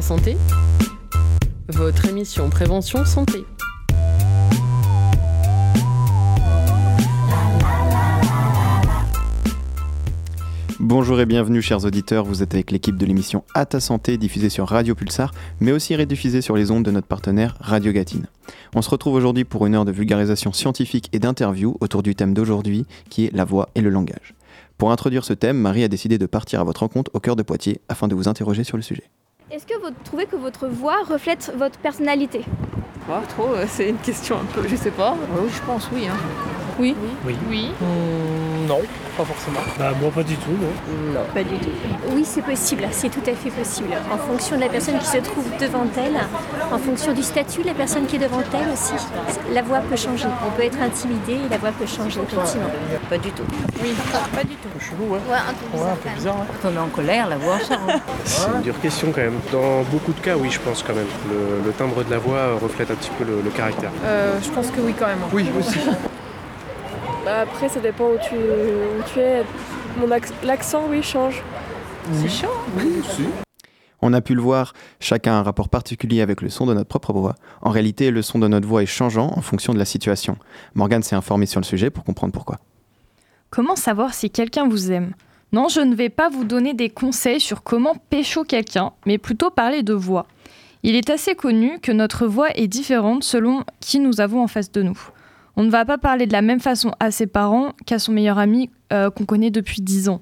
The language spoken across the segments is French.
santé, votre émission Prévention Santé. Bonjour et bienvenue chers auditeurs, vous êtes avec l'équipe de l'émission À ta santé diffusée sur Radio Pulsar, mais aussi rediffusée sur les ondes de notre partenaire Radio Gatine. On se retrouve aujourd'hui pour une heure de vulgarisation scientifique et d'interview autour du thème d'aujourd'hui qui est la voix et le langage. Pour introduire ce thème, Marie a décidé de partir à votre rencontre au cœur de Poitiers afin de vous interroger sur le sujet. Est-ce que vous trouvez que votre voix reflète votre personnalité? Pas trop, euh, c'est une question un peu, je sais pas. Oui, je pense, oui. Hein. Oui. Oui. Oui. Mmh, non, pas forcément. Bah moi pas du tout, non. Non. Pas du tout. Oui, c'est possible, c'est tout à fait possible. En fonction de la personne qui se trouve devant elle, en fonction du statut de la personne qui est devant elle aussi, la voix peut changer. On peut être intimidé et la voix peut changer, effectivement. Pas du tout. Oui, pas du tout. Un peu chelou, ouais. Ouais, un peu Ouais, un peu bizarre. Quand on est en colère, la voix change. C'est une dure question quand même. Dans beaucoup de cas, oui, je pense quand même. Le, le timbre de la voix reflète un petit peu le, le caractère. Euh, je pense que oui quand même. Oui, aussi. Bah après, ça dépend où tu, où tu es. L'accent, oui, change. C'est chaud. Oui, aussi. On a pu le voir, chacun a un rapport particulier avec le son de notre propre voix. En réalité, le son de notre voix est changeant en fonction de la situation. Morgane s'est informée sur le sujet pour comprendre pourquoi. Comment savoir si quelqu'un vous aime? Non, je ne vais pas vous donner des conseils sur comment pécho quelqu'un, mais plutôt parler de voix. Il est assez connu que notre voix est différente selon qui nous avons en face de nous. On ne va pas parler de la même façon à ses parents qu'à son meilleur ami euh, qu'on connaît depuis 10 ans.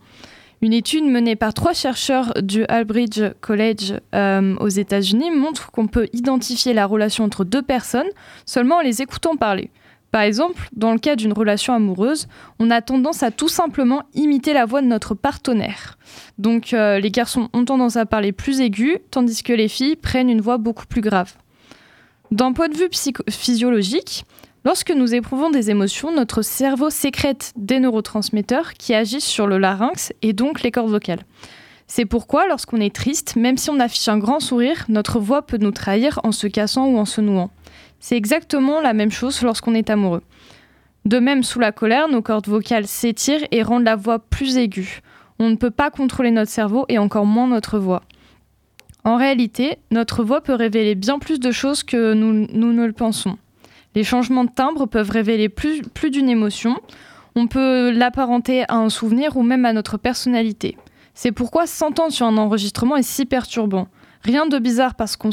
Une étude menée par trois chercheurs du Albridge College euh, aux États-Unis montre qu'on peut identifier la relation entre deux personnes seulement en les écoutant parler. Par exemple, dans le cas d'une relation amoureuse, on a tendance à tout simplement imiter la voix de notre partenaire. Donc euh, les garçons ont tendance à parler plus aigu, tandis que les filles prennent une voix beaucoup plus grave. D'un point de vue physiologique, lorsque nous éprouvons des émotions, notre cerveau sécrète des neurotransmetteurs qui agissent sur le larynx et donc les cordes vocales. C'est pourquoi, lorsqu'on est triste, même si on affiche un grand sourire, notre voix peut nous trahir en se cassant ou en se nouant. C'est exactement la même chose lorsqu'on est amoureux. De même, sous la colère, nos cordes vocales s'étirent et rendent la voix plus aiguë. On ne peut pas contrôler notre cerveau et encore moins notre voix. En réalité, notre voix peut révéler bien plus de choses que nous, ne le pensons. Les changements de timbre peuvent révéler plus, plus d'une émotion. On peut l'apparenter à un souvenir ou même à notre personnalité. C'est pourquoi s'entendre sur un enregistrement est si perturbant. Rien de bizarre parce qu'on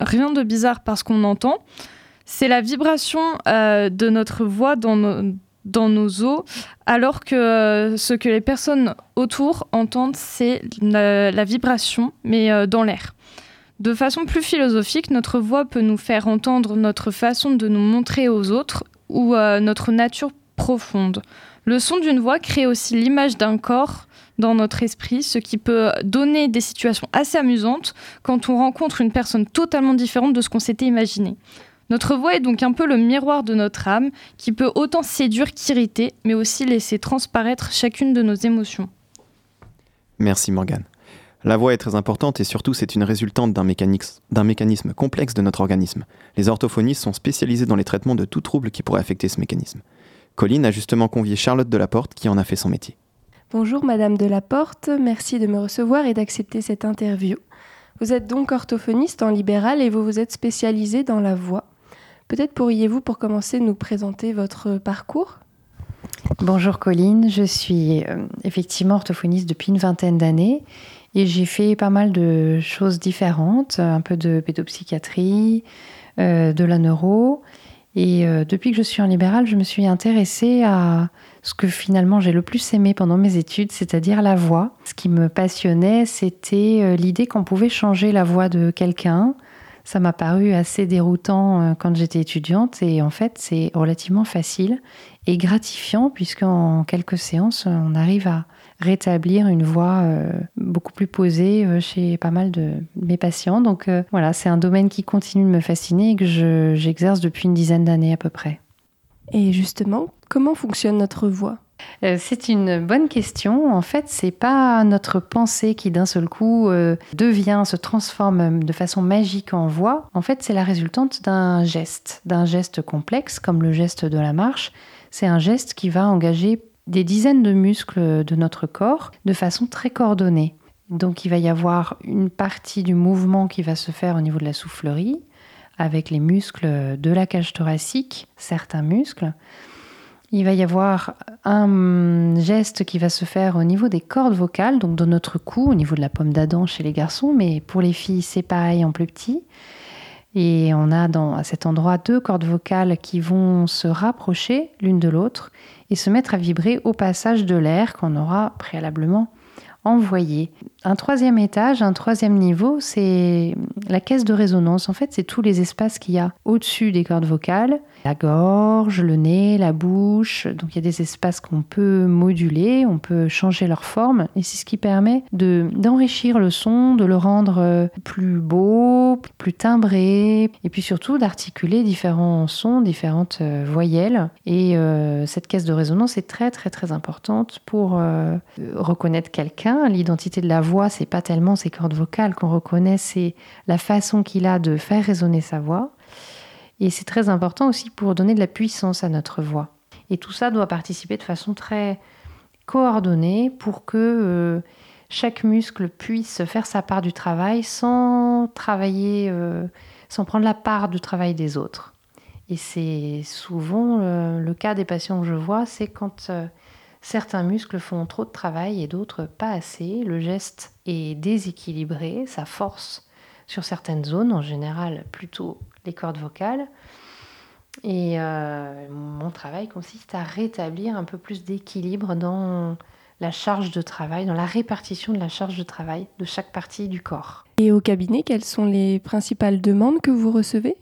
rien de bizarre parce qu'on entend. C'est la vibration euh, de notre voix dans nos, dans nos os, alors que euh, ce que les personnes autour entendent, c'est la, la vibration, mais euh, dans l'air. De façon plus philosophique, notre voix peut nous faire entendre notre façon de nous montrer aux autres ou euh, notre nature profonde. Le son d'une voix crée aussi l'image d'un corps dans notre esprit, ce qui peut donner des situations assez amusantes quand on rencontre une personne totalement différente de ce qu'on s'était imaginé. Notre voix est donc un peu le miroir de notre âme, qui peut autant séduire qu'irriter, mais aussi laisser transparaître chacune de nos émotions. Merci Morgane. La voix est très importante et surtout c'est une résultante d'un mécanisme, complexe de notre organisme. Les orthophonistes sont spécialisés dans les traitements de tout trouble qui pourrait affecter ce mécanisme. Colline a justement convié Charlotte Delaporte qui en a fait son métier. Bonjour Madame Delaporte, merci de me recevoir et d'accepter cette interview. Vous êtes donc orthophoniste en libéral et vous vous êtes spécialisé dans la voix. Peut-être pourriez-vous pour commencer nous présenter votre parcours? Bonjour Colline, je suis euh, effectivement orthophoniste depuis une vingtaine d'années et j'ai fait pas mal de choses différentes, un peu de pédopsychiatrie, euh, de la neuro. Et euh, depuis que je suis en libéral, je me suis intéressée à ce que finalement j'ai le plus aimé pendant mes études, c'est-à-dire la voix. Ce qui me passionnait, c'était euh, l'idée qu'on pouvait changer la voix de quelqu'un. Ça m'a paru assez déroutant quand j'étais étudiante et en fait c'est relativement facile et gratifiant puisqu'en quelques séances on arrive à rétablir une voix euh, beaucoup plus posée euh, chez pas mal de mes patients. Donc euh, voilà, c'est un domaine qui continue de me fasciner et que je- j'exerce depuis une dizaine d'années à peu près. Et justement, comment fonctionne notre voix? C'est une bonne question. En fait, c'est pas notre pensée qui d'un seul coup euh, devient, se transforme de façon magique en voix. En fait, c'est la résultante d'un geste, d'un geste complexe comme le geste de la marche. C'est un geste qui va engager des dizaines de muscles de notre corps de façon très coordonnée. Donc il va y avoir une partie du mouvement qui va se faire au niveau de la soufflerie, avec les muscles de la cage thoracique, certains muscles. Il va y avoir un geste qui va se faire au niveau des cordes vocales, donc dans notre cou, au niveau de la pomme d'Adam chez les garçons, mais pour les filles, c'est pareil en plus petit. Et on a dans, à cet endroit deux cordes vocales qui vont se rapprocher l'une de l'autre et se mettre à vibrer au passage de l'air qu'on aura préalablement envoyé. Un troisième étage, un troisième niveau, c'est la caisse de résonance. En fait, c'est tous les espaces qu'il y a au-dessus des cordes vocales la gorge, le nez, la bouche. Donc il y a des espaces qu'on peut moduler, on peut changer leur forme et c'est ce qui permet de d'enrichir le son, de le rendre euh, plus beau, plus timbré et puis surtout d'articuler différents sons, différentes euh, voyelles. Et euh, cette caisse de résonance est très très très importante pour reconnaître quelqu'un. L'identité de la voix, c'est pas tellement ses cordes vocales qu'on reconnaît, c'est la façon qu'il a de faire résonner sa voix. Et c'est très important aussi pour donner de la puissance à notre voix. Et tout ça doit participer de façon très coordonnée pour que euh, chaque muscle puisse faire sa part du travail sans travailler, euh, sans prendre la part du travail des autres. Et c'est souvent euh, le cas des patients que je vois, c'est quand certains muscles font trop de travail et d'autres pas assez. Le geste est déséquilibré, ça force sur certaines zones, en général plutôt les cordes vocales. Et euh, mon travail consiste à rétablir un peu plus d'équilibre dans la charge de travail, dans la répartition de la charge de travail de chaque partie du corps. Et au cabinet, quelles sont les principales demandes que vous recevez?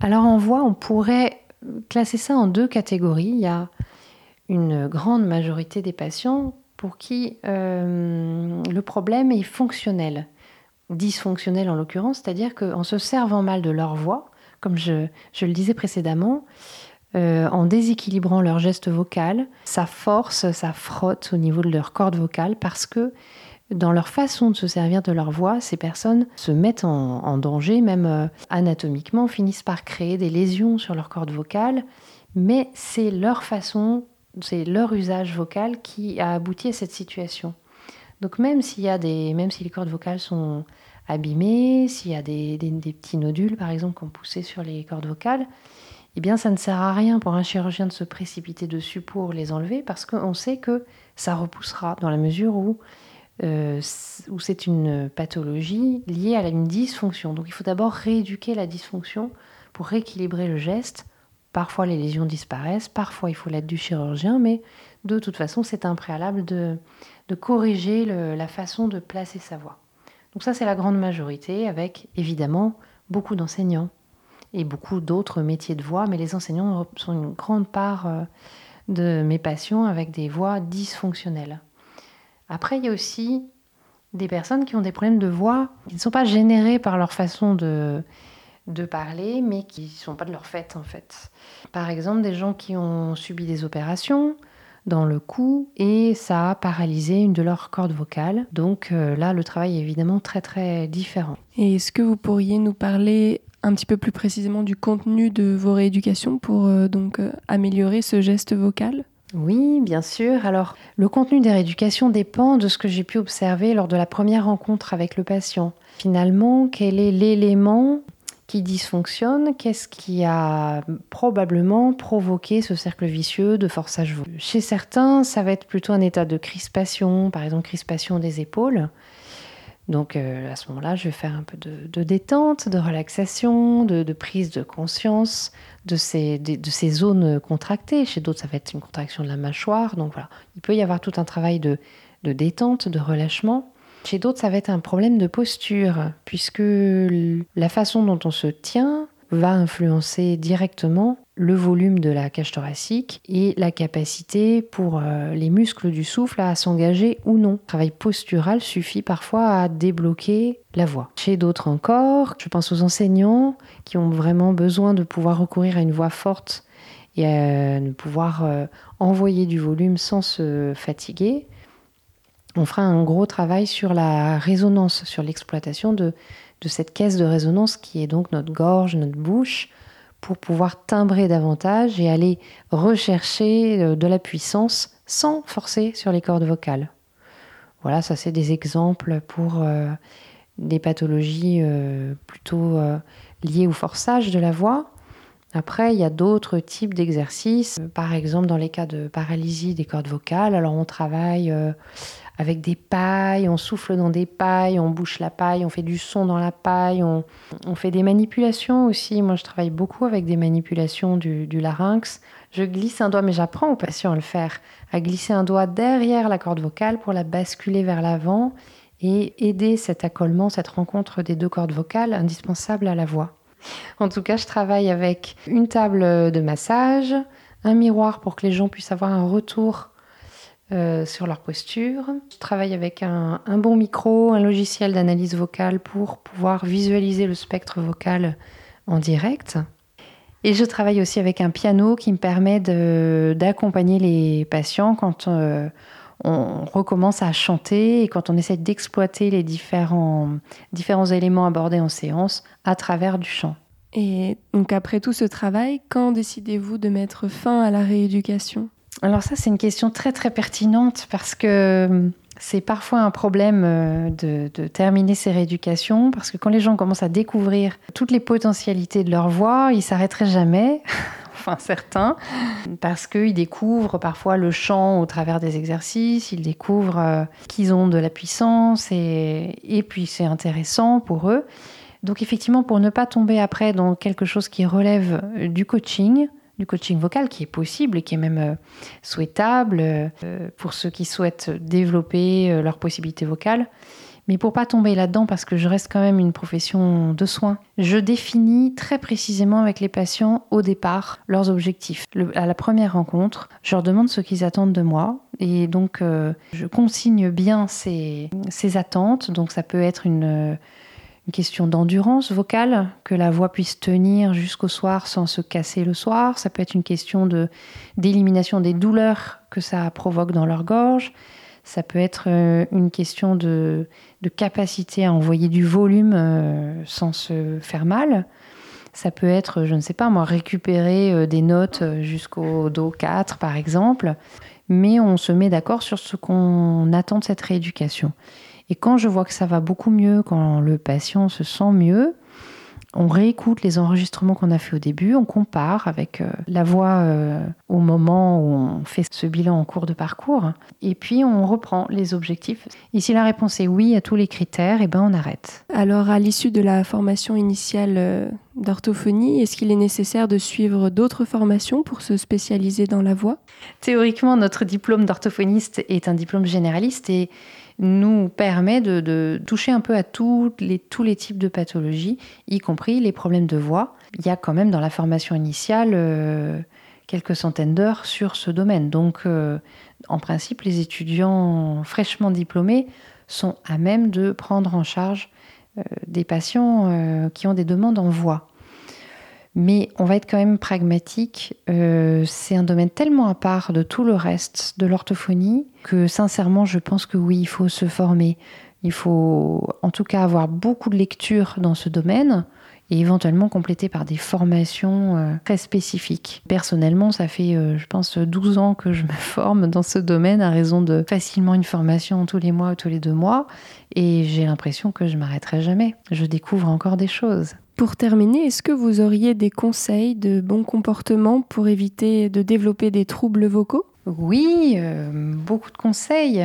Alors en voix, on pourrait classer ça en deux catégories. Il y a une grande majorité des patients pour qui euh, le problème est fonctionnel dysfonctionnels en l'occurrence, c'est-à-dire qu'en se servant mal de leur voix, comme je, le disais précédemment, euh, en déséquilibrant leur geste vocal, ça force, ça frotte au niveau de leur corde vocale parce que dans leur façon de se servir de leur voix, ces personnes se mettent en, danger, même euh, anatomiquement, finissent par créer des lésions sur leur corde vocale, mais c'est leur façon, c'est leur usage vocal qui a abouti à cette situation. Donc même s'il y a des, même si les cordes vocales sont abîmées, s'il y a des, petits nodules par exemple qu'on poussé sur les cordes vocales, eh bien ça ne sert à rien pour un chirurgien de se précipiter dessus pour les enlever parce qu'on sait que ça repoussera dans la mesure où, euh, où c'est une pathologie liée à une dysfonction. Donc il faut d'abord rééduquer la dysfonction pour rééquilibrer le geste. Parfois les lésions disparaissent, parfois il faut l'aide du chirurgien, mais de toute façon c'est un préalable de, corriger la façon de placer sa voix. Donc ça, c'est la grande majorité, avec évidemment beaucoup d'enseignants et beaucoup d'autres métiers de voix, mais les enseignants sont une grande part euh, de mes patients avec des voix dysfonctionnelles. Après, il y a aussi des personnes qui ont des problèmes de voix qui ne sont pas générés par leur façon de, de parler, mais qui ne sont pas de leur fait en fait. Par exemple, des gens qui ont subi des opérations, dans le cou et ça a paralysé une de leurs cordes vocales. Donc euh, là, le travail est évidemment très très différent. Et est-ce que vous pourriez nous parler un petit peu plus précisément du contenu de vos rééducations pour euh, donc euh, améliorer ce geste vocal? Oui, bien sûr. Alors, le contenu des rééducations dépend de ce que j'ai pu observer lors de la première rencontre avec le patient. Finalement, quel est l'élément qui dysfonctionne, qu'est-ce qui a probablement provoqué ce cercle vicieux de forçage Chez certains, ça va être plutôt un état de crispation, par exemple crispation des épaules. Donc euh, à ce moment-là, je vais faire un peu de, détente, de relaxation, de, prise de conscience de ces, de, ces, zones contractées. Chez d'autres, ça va être une contraction de la mâchoire. Donc voilà, il peut y avoir tout un travail de, détente, de relâchement. Chez d'autres, ça va être un problème de posture, puisque la façon dont on se tient va influencer directement le volume de la cage thoracique et la capacité pour euh, les muscles du souffle à s'engager ou non. Le travail postural suffit parfois à débloquer la voix. Chez d'autres encore, je pense aux enseignants qui ont vraiment besoin de pouvoir recourir à une voix forte et à pouvoir euh, envoyer du volume sans se fatiguer on fera un gros travail sur la résonance, sur l'exploitation de, cette caisse de résonance qui est donc notre gorge, notre bouche, pour pouvoir timbrer davantage et aller rechercher euh, de la puissance sans forcer sur les cordes vocales. Voilà, ça c'est des exemples pour des pathologies plutôt liées au forçage de la voix. Après, il y a d'autres types d'exercices. Par exemple, dans les cas de paralysie des cordes vocales, alors on travaille avec des pailles, on souffle dans des pailles, on bouche la paille, on fait du son dans la paille, on, fait des manipulations aussi. Moi, je travaille beaucoup avec des manipulations du, larynx. Je glisse un doigt, mais j'apprends aux patients à le faire, à glisser un doigt derrière la corde vocale pour la basculer vers l'avant et aider cet accollement, cette rencontre des deux cordes vocales indispensable à la voix. En tout cas, je travaille avec une table de massage, un miroir pour que les gens puissent avoir un retour euh, sur leur posture. Je travaille avec un, bon micro, un logiciel d'analyse vocale pour pouvoir visualiser le spectre vocal en direct. Et je travaille aussi avec un piano qui me permet d'accompagner les patients quand euh, on recommence à chanter et quand on essaie d'exploiter les différents, différents éléments abordés en séance à travers du chant. Et donc après tout ce travail, quand décidez-vous de mettre fin à la rééducation? Alors ça, c'est une question très très pertinente parce que euh, c'est parfois un problème euh, de, terminer ces rééducations parce que quand les gens commencent à découvrir toutes les potentialités de leur voix, ils s'arrêteraient jamais. enfin certains, parce qu'ils découvrent parfois le chant au travers des exercices, ils découvrent euh, qu'ils ont de la puissance et, et puis c'est intéressant pour eux. Donc effectivement, pour ne pas tomber après dans quelque chose qui relève du coaching, du coaching vocal qui est possible et qui est même euh, souhaitable euh, pour ceux qui souhaitent développer euh, leurs possibilités vocales. Mais pour pas tomber là-dedans, parce que je reste quand même une profession de soins, je définis très précisément avec les patients au départ leurs objectifs. à la première rencontre, je leur demande ce qu'ils attendent de moi. Et donc, je consigne bien ces, ces, attentes. Donc, ça peut être une une question d'endurance vocale, que la voix puisse tenir jusqu'au soir sans se casser le soir. Ça peut être une question d'élimination des douleurs que ça provoque dans leur gorge. Ça peut être euh, une question de, capacité à envoyer du volume euh, sans se faire mal. Ça peut être, je ne sais pas moi, récupérer euh, des notes jusqu'au Do 4 par exemple. Mais on se met d'accord sur ce qu'on attend de cette rééducation. Et quand je vois que ça va beaucoup mieux, quand le patient se sent mieux, on réécoute les enregistrements qu'on a fait au début, on compare avec euh, la voix euh, au moment où on fait ce bilan en cours de parcours, et puis on reprend les objectifs. Et si la réponse est oui à tous les critères, et eh ben on arrête. Alors à l'issue de la formation initiale euh, d'orthophonie, est-ce qu'il est nécessaire de suivre d'autres formations pour se spécialiser dans la voix? Théoriquement, notre diplôme d'orthophoniste est un diplôme généraliste et nous permet de, toucher un peu à tous les, tous les types de pathologies, y compris les problèmes de voix. Il y a quand même dans la formation initiale euh, quelques centaines d'heures sur ce domaine. Donc, euh, en principe, les étudiants fraîchement diplômés sont à même de prendre en charge euh, des patients qui ont des demandes en voix. Mais on va être quand même pragmatique. Euh, c'est un domaine tellement à part de tout le reste de l'orthophonie que sincèrement, je pense que oui, il faut se former. Il faut en tout cas avoir beaucoup de lectures dans ce domaine et éventuellement compléter par des formations euh, très spécifiques. Personnellement, ça fait, euh, je pense, 12 ans que je me forme dans ce domaine à raison de facilement une formation tous les mois ou tous les deux mois et j'ai l'impression que je m'arrêterai jamais. Je découvre encore des choses. Pour terminer, est-ce que vous auriez des conseils de bon comportement pour éviter de développer des troubles vocaux? Oui, euh, beaucoup de conseils.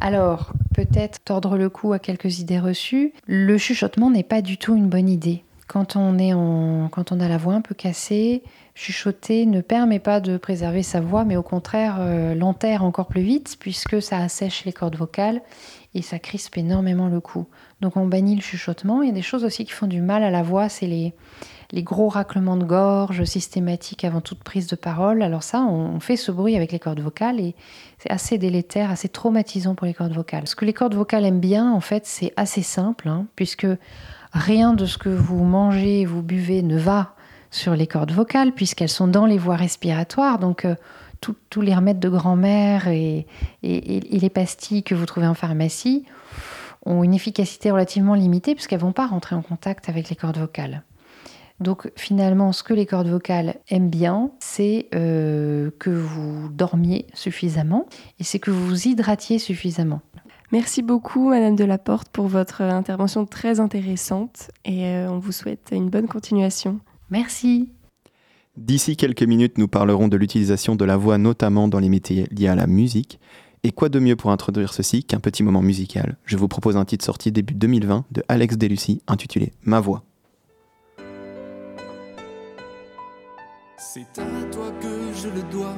Alors, peut-être tordre le cou à quelques idées reçues. Le chuchotement n'est pas du tout une bonne idée. Quand on, est en, quand on a la voix un peu cassée, chuchoter ne permet pas de préserver sa voix, mais au contraire euh, l'enterre encore plus vite puisque ça assèche les cordes vocales et ça crispe énormément le cou. Donc on bannit le chuchotement. Il y a des choses aussi qui font du mal à la voix, c'est les, gros raclements de gorge systématiques avant toute prise de parole. Alors ça, on fait ce bruit avec les cordes vocales et c'est assez délétère, assez traumatisant pour les cordes vocales. Ce que les cordes vocales aiment bien, en fait, c'est assez simple, hein, puisque rien de ce que vous mangez vous buvez ne va sur les cordes vocales, puisqu'elles sont dans les voies respiratoires. Donc euh, tous les remèdes de grand-mère et, les pastilles que vous trouvez en pharmacie ont une efficacité relativement limitée puisqu'elles ne vont pas rentrer en contact avec les cordes vocales. Donc finalement, ce que les cordes vocales aiment bien, c'est euh, que vous dormiez suffisamment et c'est que vous vous hydratiez suffisamment. Merci beaucoup, Madame Delaporte, pour votre intervention très intéressante et euh, on vous souhaite une bonne continuation. Merci. D'ici quelques minutes, nous parlerons de l'utilisation de la voix, notamment dans les métiers liés à la musique. Et quoi de mieux pour introduire ceci qu'un petit moment musical? Je vous propose un titre sorti début 2020 de Alex Delucy intitulé Ma voix. C'est à toi que je le dois,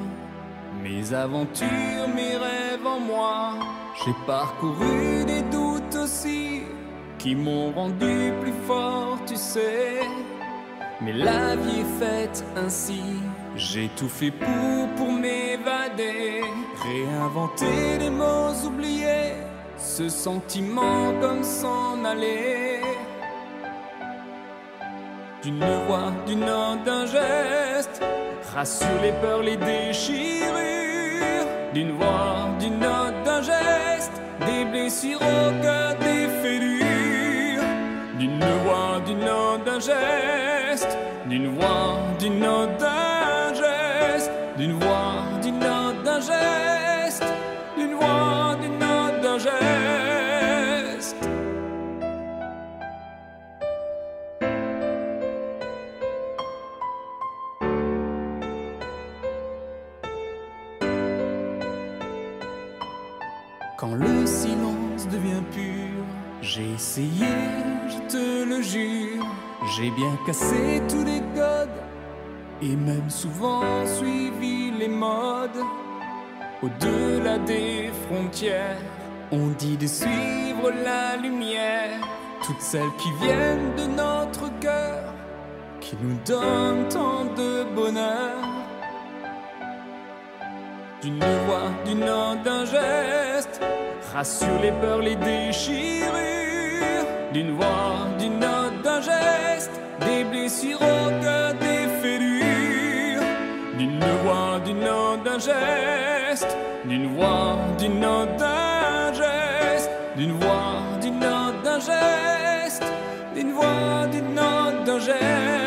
mes aventures, mes rêves en moi. J'ai parcouru des doutes aussi qui m'ont rendu plus fort, tu sais. Mais la vie est faite ainsi. J'ai tout fait pour, pour m'évader, réinventer les mots oubliés, ce sentiment comme s'en aller. D'une voix, d'une note, d'un geste, rassure les peurs, les déchirures. D'une voix, d'une note, d'un geste, des blessures au cœur, des fêlures. D'une voix, d'une note, d'un geste, d'une voix, d'une note, j'ai bien cassé tous les codes et même souvent suivi les modes. Au-delà des frontières, on dit de suivre la lumière, toutes celles qui viennent de notre cœur, qui nous donnent tant de bonheur. D'une voix, d'une note, d'un geste, rassure les peurs, les déchirures. D'une voix, cœur, des fêlures. D'une voix, d'une note, d'un geste, d'une voix, d'une note, d'un geste, d'une voix, d'une note, d'un geste, d'une voix, d'une note, d'un geste.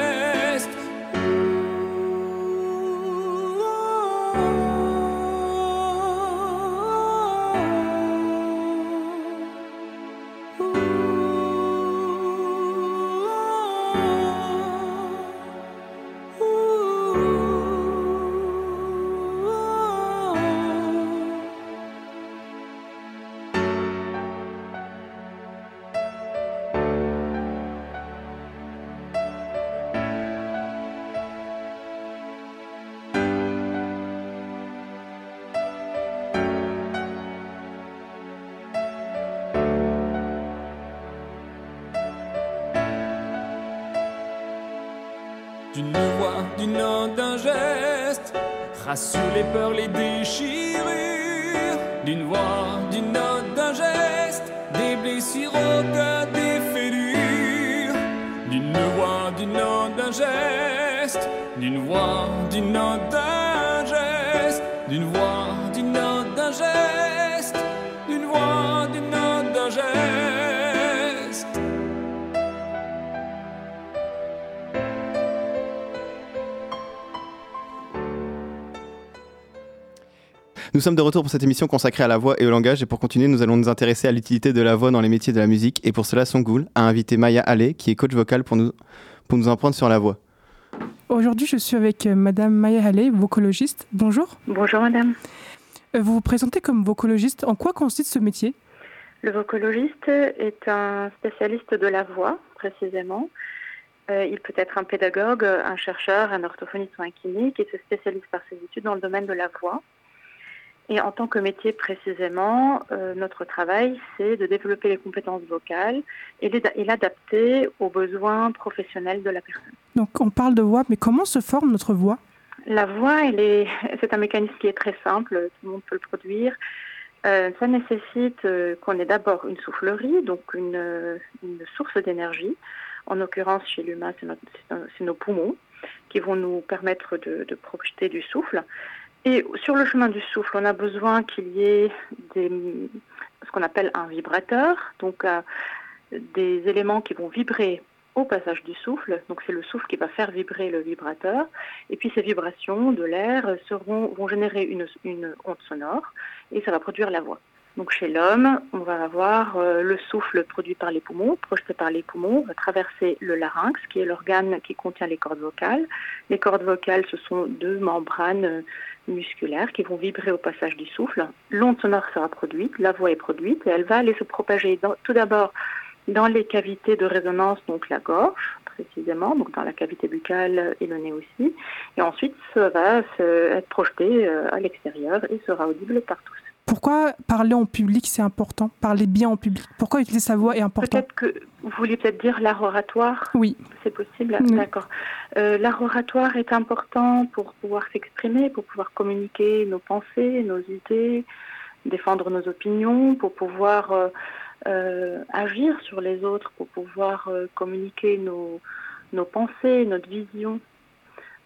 Nous sommes de retour pour cette émission consacrée à la voix et au langage. Et pour continuer, nous allons nous intéresser à l'utilité de la voix dans les métiers de la musique. Et pour cela, Songoul a invité Maya Allais, qui est coach vocal, pour nous, pour nous en prendre sur la voix. Aujourd'hui, je suis avec euh, Madame Maya Halley, vocologiste. Bonjour. Bonjour Madame. Euh, Vous vous présentez comme vocologiste. En quoi consiste ce métier? Le vocologiste est un spécialiste de la voix, précisément. Euh, il peut être un pédagogue, un chercheur, un orthophoniste ou un kiné qui se spécialise par ses études dans le domaine de la voix. Et en tant que métier précisément, euh, notre travail, c'est de développer les compétences vocales et l'adapter aux besoins professionnels de la personne. Donc, on parle de voix, mais comment se forme notre voix? La voix, c'est un mécanisme qui est très simple, tout le monde peut le produire. Euh, ça nécessite euh, qu'on ait d'abord une soufflerie, donc une, une source d'énergie. En l'occurrence, chez l'humain, c'est nos poumons qui vont nous permettre de, de projeter du souffle. Et sur le chemin du souffle, on a besoin qu'il y ait des, ce qu'on appelle un vibrateur, donc euh, des éléments qui vont vibrer au passage du souffle. Donc c'est le souffle qui va faire vibrer le vibrateur. Et puis ces vibrations de l'air seront, vont générer une, une onde sonore et ça va produire la voix. Donc chez l'homme, on va avoir euh, le souffle produit par les poumons, projeté par les poumons, va traverser le larynx, qui est l'organe qui contient les cordes vocales. Les cordes vocales, ce sont deux membranes euh, musculaires qui vont vibrer au passage du souffle. L'onde sonore sera produite, la voix est produite, et elle va aller se propager tout d'abord dans les cavités de résonance, donc la gorge précisément, donc dans la cavité buccale et le nez aussi. Et ensuite, ça va être projeté euh, à l'extérieur et sera audible par tous. Pourquoi parler en public, c'est important? Parler bien en public Pourquoi utiliser sa voix est important? Peut-être que vous vouliez peut-être dire l'art oratoire? Oui. C'est possible D'accord. Euh, l'art oratoire est important pour pouvoir s'exprimer, pour pouvoir communiquer nos pensées, nos idées, défendre nos opinions, pour pouvoir euh, euh, agir sur les autres, pour pouvoir communiquer nos, nos pensées, notre vision.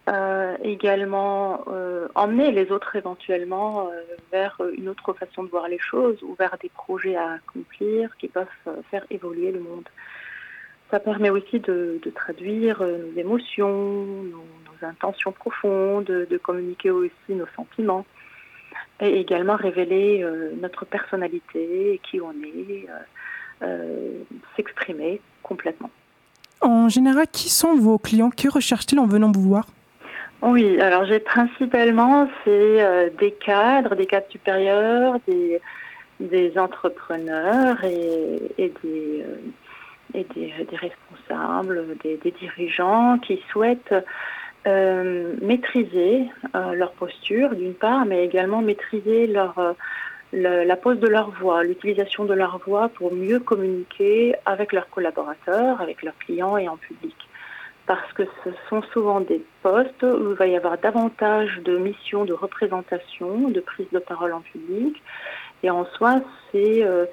Euh, également euh, emmener les autres éventuellement euh, vers une autre façon de voir les choses ou vers des projets à accomplir qui peuvent faire évoluer le monde. Ça permet aussi de, traduire nos émotions, nos, intentions profondes, de, communiquer aussi nos sentiments et également révéler notre personnalité, qui on est, s'exprimer complètement. En général, qui sont vos clients? Que recherchent-ils en venant vous voir? Oui, alors j'ai principalement c'est euh, des cadres, des cadres supérieurs, des, entrepreneurs et, euh, des, responsables, des, dirigeants qui souhaitent euh, maîtriser leur posture d'une part, mais également maîtriser la pose de leur voix, l'utilisation de leur voix pour mieux communiquer avec leurs collaborateurs, avec leurs clients et en public parce que ce sont souvent des postes où il va y avoir davantage de missions de représentation, de prise de parole en public. Et en soi, c'est euh,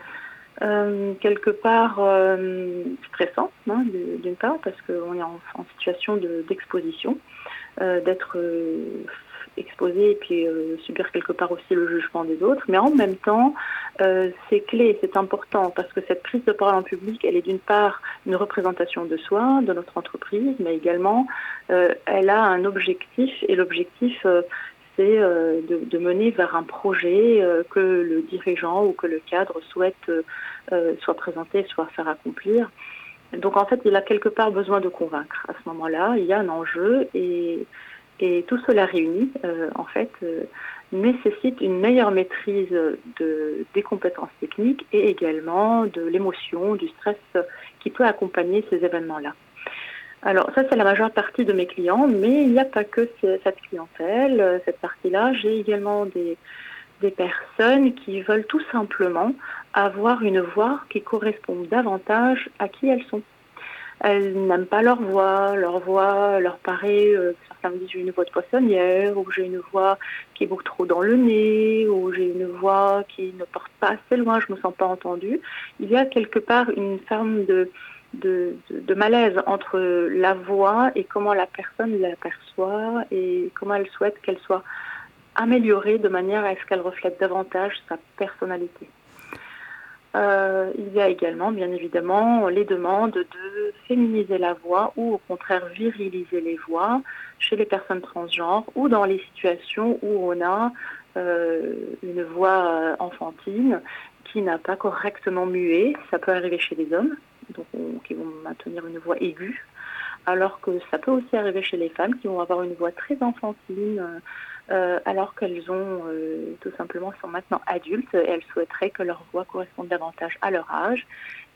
euh, quelque part euh, stressant, hein, d'une part, parce qu'on est en, situation d'exposition, d'être exposer et puis euh, subir quelque part aussi le jugement des autres. Mais en même temps, euh, c'est clé, c'est important parce que cette prise de parole en public, elle est d'une part une représentation de soi, de notre entreprise, mais également euh, elle a un objectif et l'objectif c'est de, mener vers un projet que le dirigeant ou que le cadre souhaite soit présenter, soit faire accomplir. Donc en fait, il a quelque part besoin de convaincre. À ce moment-là, il y a un enjeu et et tout cela réuni, euh, en fait, euh, nécessite une meilleure maîtrise de, des compétences techniques et également de l'émotion, du stress qui peut accompagner ces événements-là. Alors ça, c'est la majeure partie de mes clients, mais il n'y a pas que cette clientèle, cette partie-là. J'ai également des, des personnes qui veulent tout simplement avoir une voix qui correspond davantage à qui elles sont. Elles n'aiment pas leur voix, leur voix leur paraît, euh, certains me disent j'ai une voix de poissonnière, ou j'ai une voix qui est beaucoup trop dans le nez, ou j'ai une voix qui ne porte pas assez loin, je me sens pas entendue. Il y a quelque part une forme de, de, malaise entre la voix et comment la personne l'aperçoit et comment elle souhaite qu'elle soit améliorée de manière à ce qu'elle reflète davantage sa personnalité. Euh, il y a également, bien évidemment, les demandes de féminiser la voix ou au contraire viriliser les voix chez les personnes transgenres ou dans les situations où on a euh, une voix euh, enfantine qui n'a pas correctement mué. Ça peut arriver chez les hommes, donc qui vont maintenir une voix aiguë, alors que ça peut aussi arriver chez les femmes qui vont avoir une voix très enfantine. Euh, alors qu'elles ont euh, tout simplement sont maintenant adultes et elles souhaiteraient que leur voix corresponde davantage à leur âge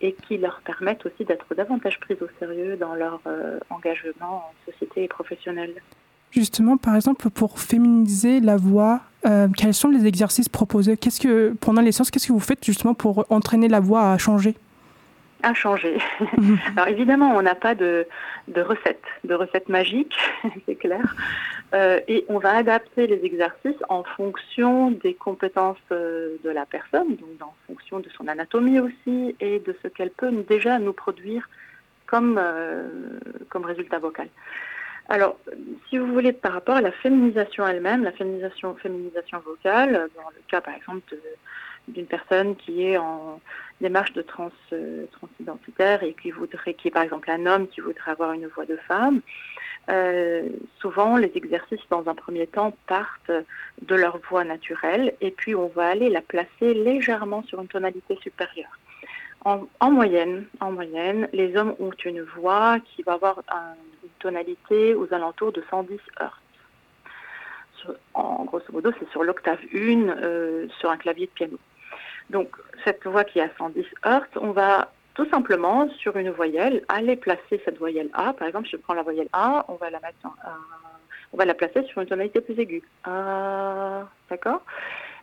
et qui leur permettent aussi d'être davantage prises au sérieux dans leur euh, engagement en société et professionnel. Justement, par exemple, pour féminiser la voix, quels sont les exercices proposés? Qu'est-ce que pendant les séances, qu'est-ce que vous faites justement pour entraîner la voix à changer? À changer. Alors évidemment, on n'a pas de, de recette, de recette magique, c'est clair. Euh, et on va adapter les exercices en fonction des compétences euh, de la personne, donc en fonction de son anatomie aussi et de ce qu'elle peut déjà nous produire comme, euh, comme résultat vocal. Alors, si vous voulez, par rapport à la féminisation elle-même, la féminisation, féminisation vocale, dans le cas par exemple d'une personne qui est en démarche de trans, transidentitaire et qui voudrait, qui est par exemple un homme qui voudrait avoir une voix de femme, Euh, souvent, les exercices, dans un premier temps, partent de leur voix naturelle et puis on va aller la placer légèrement sur une tonalité supérieure. En, moyenne, en moyenne, les hommes ont une voix qui va avoir une tonalité aux alentours de 110 Hz. en grosso modo, c'est sur l'octave 1 euh, sur un clavier de piano. Donc, cette voix qui est à 110 Hz, on va tout simplement sur une voyelle aller placer cette voyelle A. Par exemple, je prends la voyelle A, on va la mettre on va la placer sur une tonalité plus aiguë. D'accord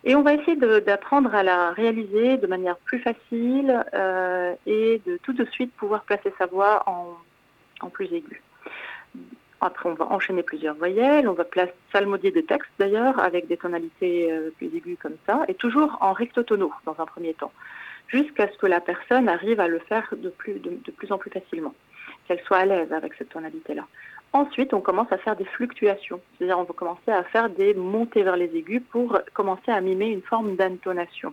et on va essayer d'apprendre à la réaliser de manière plus facile euh, et de tout de suite pouvoir placer sa voix en, en plus aiguë. Après, on va enchaîner plusieurs voyelles, on va salmodier des textes d'ailleurs avec des tonalités euh, plus aiguës comme ça, et toujours en rectotono dans un premier temps, jusqu'à ce que la personne arrive à le faire de plus, de plus en plus facilement, qu'elle soit à l'aise avec cette tonalité-là. Ensuite, on commence à faire des fluctuations, c'est-à-dire on va commencer à faire des montées vers les aigus pour commencer à mimer une forme d'intonation.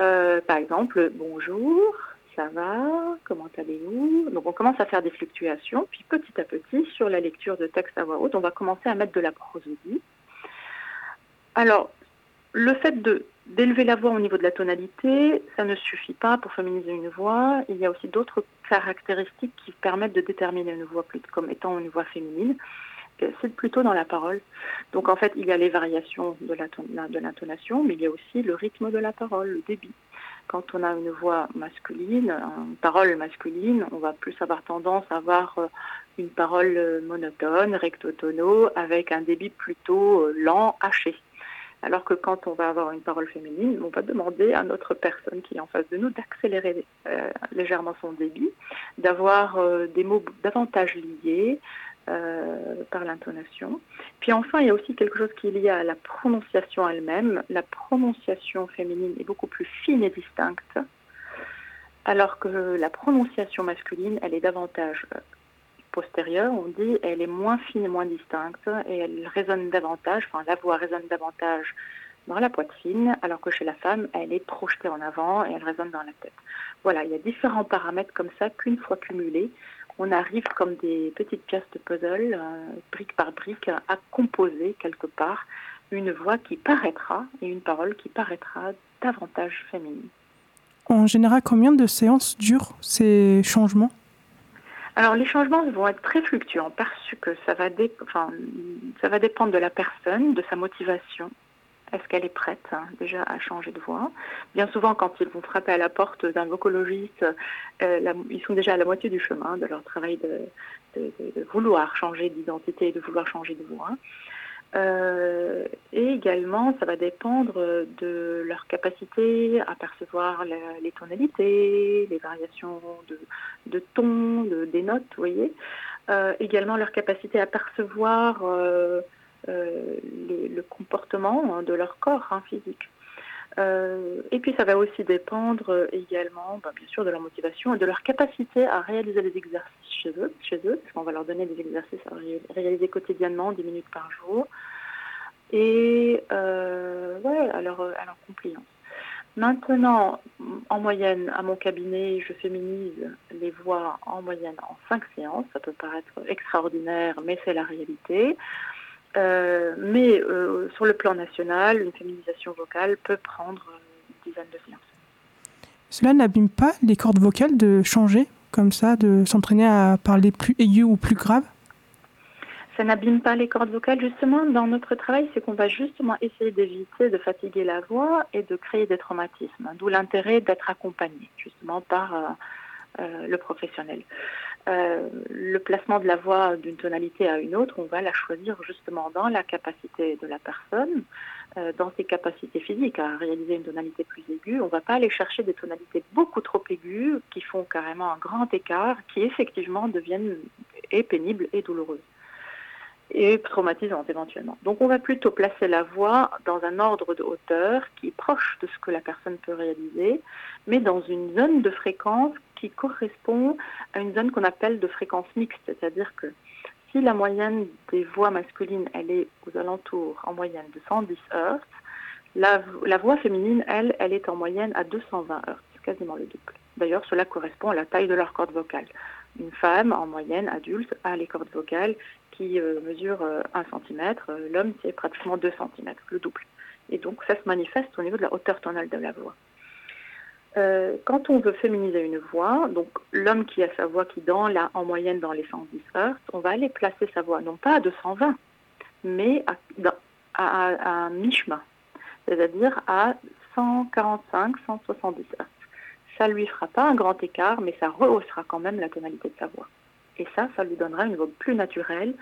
Euh, par exemple, bonjour, ça va, comment allez-vous? Donc on commence à faire des fluctuations, puis petit à petit, sur la lecture de texte à voix haute, on va commencer à mettre de la prosodie. Alors, le fait d'élever la voix au niveau de la tonalité, ça ne suffit pas pour féminiser une voix. Il y a aussi d'autres caractéristiques qui permettent de déterminer une voix comme étant une voix féminine. Euh, c'est plutôt dans la parole. Donc en fait, il y a les variations de l'intonation, mais il y a aussi le rythme de la parole, le débit. Quand on a une voix masculine, une parole masculine, on va plus avoir tendance à avoir euh, une parole euh, monotone, rectotono, avec un débit plutôt lent, haché. Alors que quand on va avoir une parole féminine, on va demander à notre personne qui est en face de nous d'accélérer euh, légèrement son débit, d'avoir euh, des mots davantage liés euh, par l'intonation. Puis enfin, il y a aussi quelque chose qui est lié à la prononciation elle-même. La prononciation féminine est beaucoup plus fine et distincte, alors que la prononciation masculine, elle est davantage postérieure, on dit, elle est moins fine et moins distincte et elle résonne davantage, enfin la voix résonne davantage dans la poitrine, alors que chez la femme, elle est projetée en avant et elle résonne dans la tête. Voilà, il y a différents paramètres comme ça qu'une fois cumulés, on arrive comme des petites pièces de puzzle, euh, brique par brique, à composer quelque part une voix qui paraîtra et une parole qui paraîtra davantage féminine. En général, combien de séances durent ces changements? Alors les changements vont être très fluctuants parce que ça va, ça va dépendre de la personne, de sa motivation. Est-ce qu'elle est prête hein, déjà à changer de voix Bien souvent, quand ils vont frapper à la porte d'un vocologiste, euh, ils sont déjà à la moitié du chemin de leur travail de vouloir changer d'identité de vouloir changer de voix. Euh, et également, ça va dépendre de leur capacité à percevoir les tonalités, les variations de, de ton, des notes, vous voyez. Euh, également leur capacité à percevoir euh, le comportement hein, de leur corps hein, physique. Euh, et puis ça va aussi dépendre euh, également, bah, bien sûr, de leur motivation et de leur capacité à réaliser les exercices chez eux, chez eux parce qu'on va leur donner des exercices à réaliser quotidiennement, 10 minutes par jour, et à leur, à leur compliance. Maintenant, en moyenne, à mon cabinet, je féminise les voix en moyenne en 5 séances. Ça peut paraître extraordinaire, mais c'est la réalité. Euh, mais euh, sur le plan national, une féminisation vocale peut prendre une dizaine de séances. Cela n'abîme pas les cordes vocales de changer comme ça, de s'entraîner à parler plus aigu ou plus grave? Ça n'abîme pas les cordes vocales. Justement, dans notre travail, c'est qu'on va justement essayer d'éviter de fatiguer la voix et de créer des traumatismes. D'où l'intérêt d'être accompagné, justement, par euh, le professionnel. Euh, le placement de la voix d'une tonalité à une autre, on va la choisir justement dans la capacité de la personne, euh, dans ses capacités physiques à réaliser une tonalité plus aiguë. On ne va pas aller chercher des tonalités beaucoup trop aiguës qui font carrément un grand écart, qui effectivement deviennent et pénibles et douloureuses et traumatisantes éventuellement. Donc on va plutôt placer la voix dans un ordre de hauteur qui est proche de ce que la personne peut réaliser, mais dans une zone de fréquence qui correspond à une zone qu'on appelle de fréquence mixte, c'est-à-dire que si la moyenne des voix masculines, elle est aux alentours en moyenne de 110 Hz, la, voix féminine, elle, elle est en moyenne à 220 Hz, quasiment le double. D'ailleurs, cela correspond à la taille de leur corde vocale. Une femme, en moyenne, adulte, a les cordes vocales qui euh, mesurent 1 cm. L'homme, c'est pratiquement 2 cm, le double. Et donc, ça se manifeste au niveau de la hauteur tonale de la voix. Euh, quand on veut féminiser une voix, donc l'homme qui a sa voix qui dans la, en moyenne dans les 110 Hz, on va aller placer sa voix non pas à 220, mais à, à, mi-chemin, c'est-à-dire à 145, 170 Hz. Ça lui fera pas un grand écart, mais ça rehaussera quand même la tonalité de sa voix. Et ça, ça lui donnera une voix plus naturelle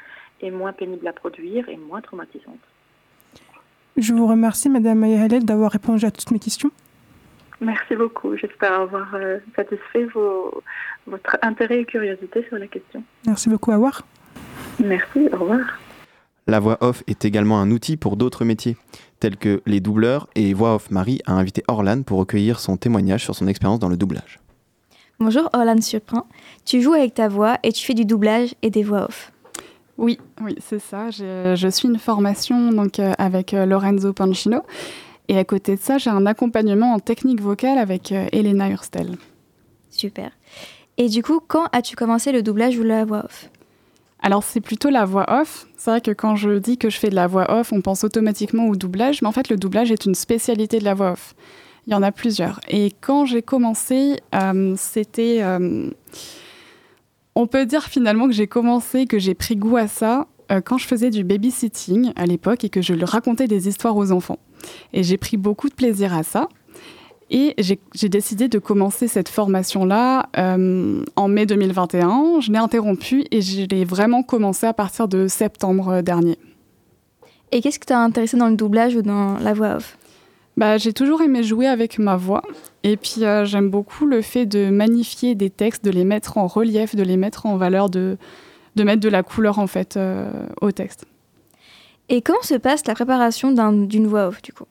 et moins pénible à produire et moins traumatisante. Je vous remercie, Madame Mayahalel, d'avoir répondu à toutes mes questions. Merci beaucoup. J'espère avoir euh, satisfait votre intérêt et curiosité sur la question. Merci beaucoup. Au revoir. Merci. Au revoir. La voix off est également un outil pour d'autres métiers, tels que les doubleurs, et Voix Off Marie a invité Orlan pour recueillir son témoignage sur son expérience dans le doublage. Bonjour Orlan Surprin, tu joues avec ta voix et tu fais du doublage et des voix off. Oui, oui, c'est ça. Je suis une formation donc euh, avec euh, Lorenzo Pancino et à côté de ça, j'ai un accompagnement en technique vocale avec euh, Elena Hurstel. Super. Et du coup, quand as-tu commencé le doublage ou la voix off? Alors c'est plutôt la voix off. C'est vrai que quand je dis que je fais de la voix off, on pense automatiquement au doublage, mais en fait le doublage est une spécialité de la voix off. Il y en a plusieurs. Et quand j'ai commencé, euh, c'était... Euh, on peut dire finalement que j'ai commencé, que j'ai pris goût à ça quand je faisais du babysitting à l'époque et que je racontais des histoires aux enfants. Et j'ai pris beaucoup de plaisir à ça. Et j'ai décidé de commencer cette formation-là euh, en mai 2021. Je l'ai interrompue et je l'ai vraiment commencé à partir de septembre dernier. Et qu'est-ce qui t'a intéressé dans le doublage ou dans la voix off? Bah, J'ai toujours aimé jouer avec ma voix. Et puis euh, j'aime beaucoup le fait de magnifier des textes, de les mettre en relief, de les mettre en valeur, de, de mettre de la couleur en fait euh, au texte. Et comment se passe la préparation d'une voix off du coup?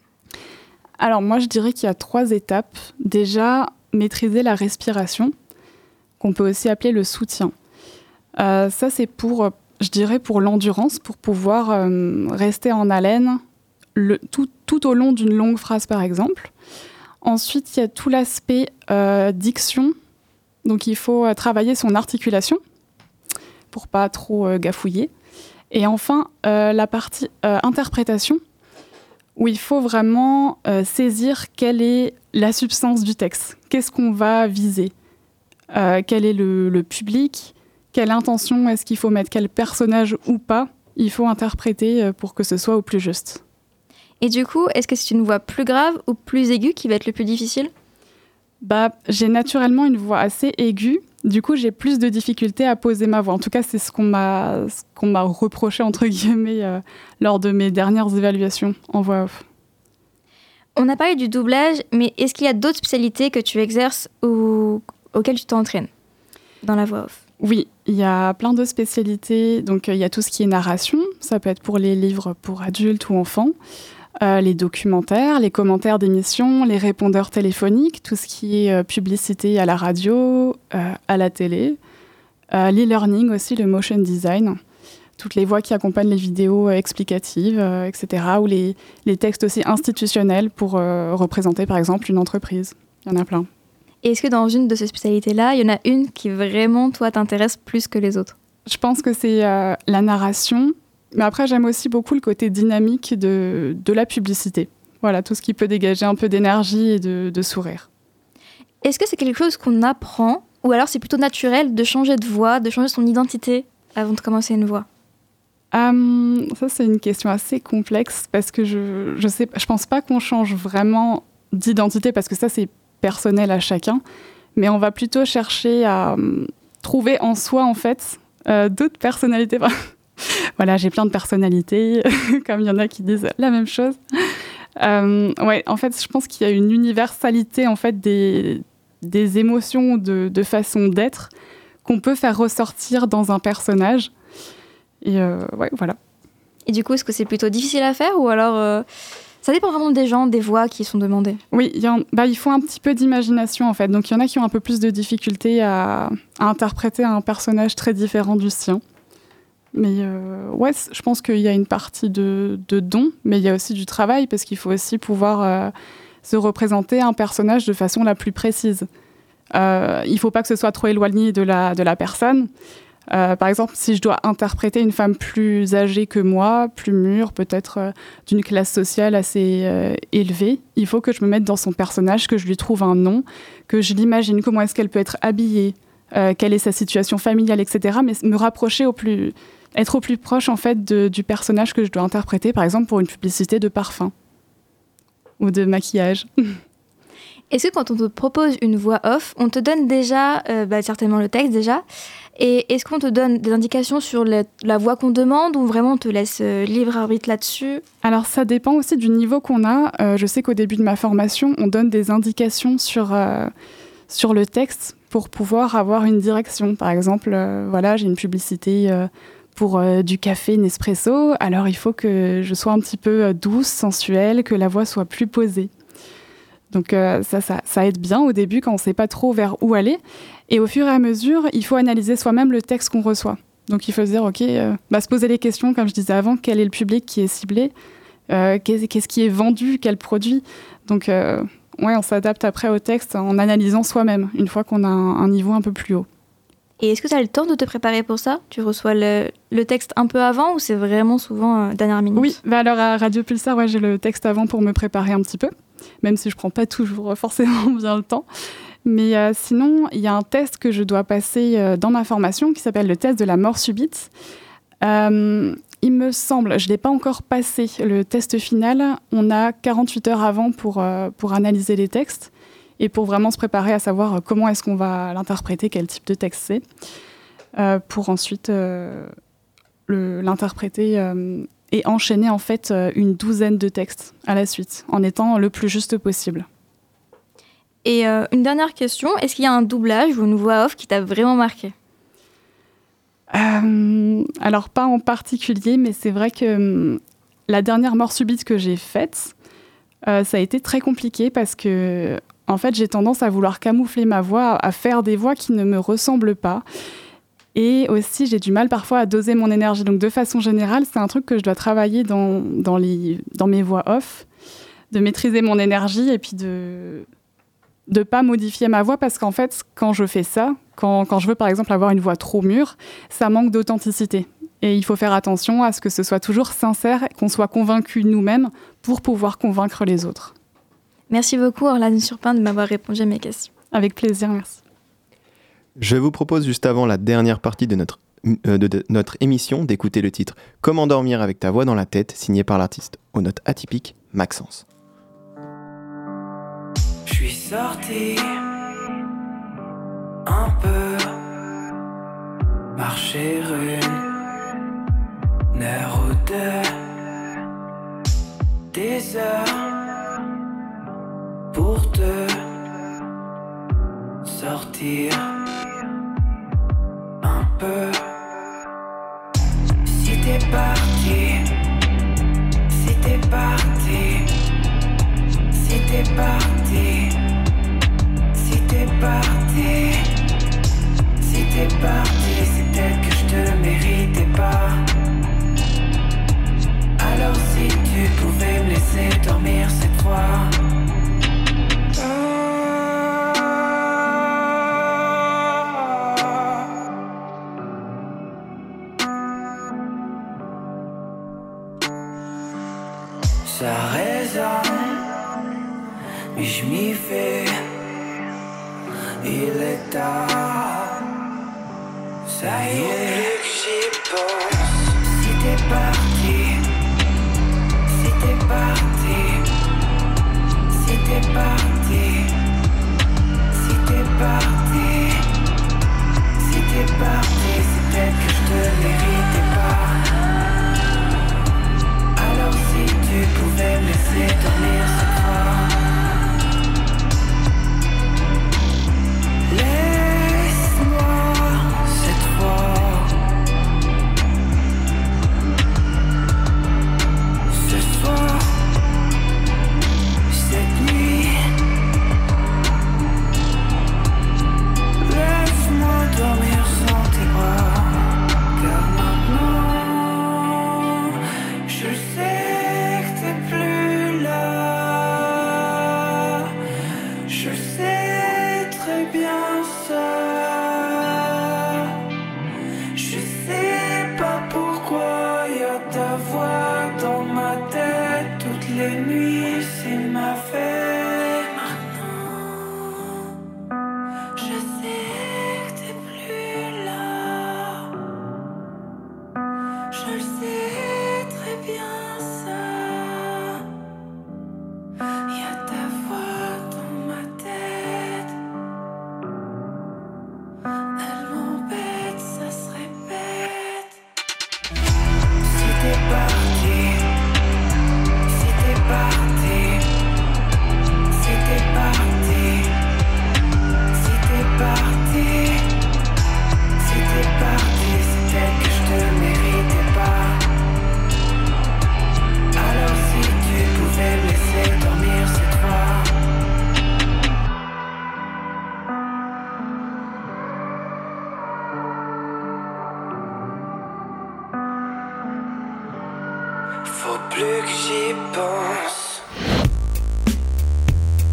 Alors moi je dirais qu'il y a trois étapes. Déjà, maîtriser la respiration, qu'on peut aussi appeler le soutien. Euh, ça c'est pour, je dirais, pour l'endurance, pour pouvoir euh, rester en haleine le, tout, tout, au long d'une longue phrase par exemple. Ensuite, il y a tout l'aspect euh, diction. Donc il faut travailler son articulation pour pas trop gafouiller. Et enfin, euh, la partie euh, interprétation, où il faut vraiment euh, saisir quelle est la substance du texte, qu'est-ce qu'on va viser, quel est le, public, quelle intention est-ce qu'il faut mettre, quel personnage ou pas il faut interpréter pour que ce soit au plus juste? Et du coup, est-ce que c'est une voix plus grave ou plus aiguë qui va être le plus difficile? Bah, J'ai naturellement une voix assez aiguë, du coup, j'ai plus de difficultés à poser ma voix. En tout cas, c'est ce qu'on m'a qu'on m'a reproché entre guillemets euh, lors de mes dernières évaluations en voix off. On a parlé du doublage, mais est-ce qu'il y a d'autres spécialités que tu exerces ou auxquelles tu t'entraînes dans la voix off? Oui, il y a plein de spécialités. Donc, euh, il y a tout ce qui est narration. Ça peut être pour les livres pour adultes ou enfants. Euh, les documentaires, les commentaires d'émissions, les répondeurs téléphoniques, tout ce qui est euh, publicité à la radio, euh, à la télé, l'e-learning aussi, le motion design, toutes les voix qui accompagnent les vidéos explicatives, etc., ou les, les, textes aussi institutionnels pour représenter par exemple une entreprise. Il y en a plein. Et est-ce que dans une de ces spécialités-là, il y en a une qui vraiment, toi, t'intéresse plus que les autres? Je pense que c'est la narration, mais après, j'aime aussi beaucoup le côté dynamique de, de, la publicité. Voilà, tout ce qui peut dégager un peu d'énergie et de, de sourire. Est-ce que c'est quelque chose qu'on apprend ou alors c'est plutôt naturel de changer de voix, de changer son identité avant de commencer une voix? Hum, Ça, c'est une question assez complexe parce que je je, sais, je pense pas qu'on change vraiment d'identité parce que ça, c'est personnel à chacun. Mais on va plutôt chercher à hum, trouver en soi, en fait, euh, d'autres personnalités. voilà, j'ai plein de personnalités, comme il y en a qui disent la même chose. Euh, ouais, en fait, je pense qu'il y a une universalité en fait des, des émotions, de, de façon d'être qu'on peut faire ressortir dans un personnage. Et euh, ouais, voilà. Et du coup, est-ce que c'est plutôt difficile à faire ou alors euh, ça dépend vraiment des gens, des voix qui sont demandées? Oui, il, bah, il faut un petit peu d'imagination en fait. Donc il y en a qui ont un peu plus de difficulté à, à interpréter un personnage très différent du sien. Mais euh, ouais, je pense qu'il y a une partie de, don, mais il y a aussi du travail parce qu'il faut aussi pouvoir euh, se représenter un personnage de façon la plus précise. Euh, il ne faut pas que ce soit trop éloigné de la, de la personne. Par exemple, si je dois interpréter une femme plus âgée que moi, plus mûre, peut-être d'une classe sociale assez élevée, il faut que je me mette dans son personnage, que je lui trouve un nom, que je l'imagine, comment est-ce qu'elle peut être habillée, quelle est sa situation familiale, etc. Mais me rapprocher au plus, être au plus proche en fait de- du personnage que je dois interpréter, par exemple pour une publicité de parfum ou de maquillage. Est-ce que quand on te propose une voix off, on te donne déjà, euh, bah, certainement le texte déjà, et est-ce qu'on te donne des indications sur la voix qu'on demande ou vraiment on te laisse euh, libre arbitre là-dessus? Alors ça dépend aussi du niveau qu'on a. Euh, je sais qu'au début de ma formation, on donne des indications sur, sur le texte pour pouvoir avoir une direction. Par exemple, voilà, j'ai une publicité pour euh, du café Nespresso, alors il faut que je sois un petit peu euh, douce, sensuelle, que la voix soit plus posée. Donc euh, ça, ça, aide bien au début quand on ne sait pas trop vers où aller. Et au fur et à mesure, il faut analyser soi-même le texte qu'on reçoit. Donc il faut se dire, ok, bah, se poser les questions, comme je disais avant, quel est le public qui est ciblé, qu'est- qu'est-ce qui est vendu, quel produit. Donc ouais, on s'adapte après au texte en analysant soi-même, une fois qu'on a un niveau un peu plus haut. Et est-ce que tu as le temps de te préparer pour ça? Tu reçois le, texte un peu avant ou c'est vraiment souvent euh, dernière minute? Oui, bah alors à Radio Pulsar, ouais, j'ai le texte avant pour me préparer un petit peu, même si je prends pas toujours forcément bien le temps. Mais euh, sinon, il y a un test que je dois passer euh, dans ma formation qui s'appelle le test de la mort subite. Euh, il me semble, je ne l'ai pas encore passé, le test final. On a 48 heures avant pour, pour analyser les textes et pour vraiment se préparer à savoir euh, comment est-ce qu'on va l'interpréter, quel type de texte c'est, euh, pour ensuite euh, l'interpréter euh, et enchaîner en fait une douzaine de textes à la suite, en étant le plus juste possible. Et une dernière question, est-ce qu'il y a un doublage ou une voix off qui t'a vraiment marqué? Alors pas en particulier, mais c'est vrai que la dernière mort subite que j'ai faite, euh, ça a été très compliqué parce que en fait j'ai tendance à vouloir camoufler ma voix, à faire des voix qui ne me ressemblent pas. Et aussi, j'ai du mal parfois à doser mon énergie. Donc, de façon générale, c'est un truc que je dois travailler dans, mes voix off, de maîtriser mon énergie et puis de de pas modifier ma voix parce qu'en fait, quand je fais ça, quand, quand je veux par exemple avoir une voix trop mûre, ça manque d'authenticité. Et il faut faire attention à ce que ce soit toujours sincère, qu'on soit convaincu nous-mêmes pour pouvoir convaincre les autres. Merci beaucoup Orlane Surpin de m'avoir répondu à mes questions. Avec plaisir, merci. Je vous propose juste avant la dernière partie de notre, euh, de, de notre émission d'écouter le titre Comment dormir avec ta voix dans la tête, signé par l'artiste aux notes atypiques Maxence. Je suis sorti un peu marcher une heure ou deux, des heures pour te sortir un peu. Si t'es parti, si t'es parti, si t'es parti, si t'es parti, si t'es parti, c'est peut-être que je te méritais pas. Alors si tu pouvais me laisser dormir cette fois. Ça résonne, mais je m'y fais. Il est tard, ça y est, j'y pense. Si t'es parti, si t'es parti, si t'es parti, si t'es parti, si t'es parti, c'est peut-être que je te méritais pas. Tu pouvais Faut plus que j'y pense.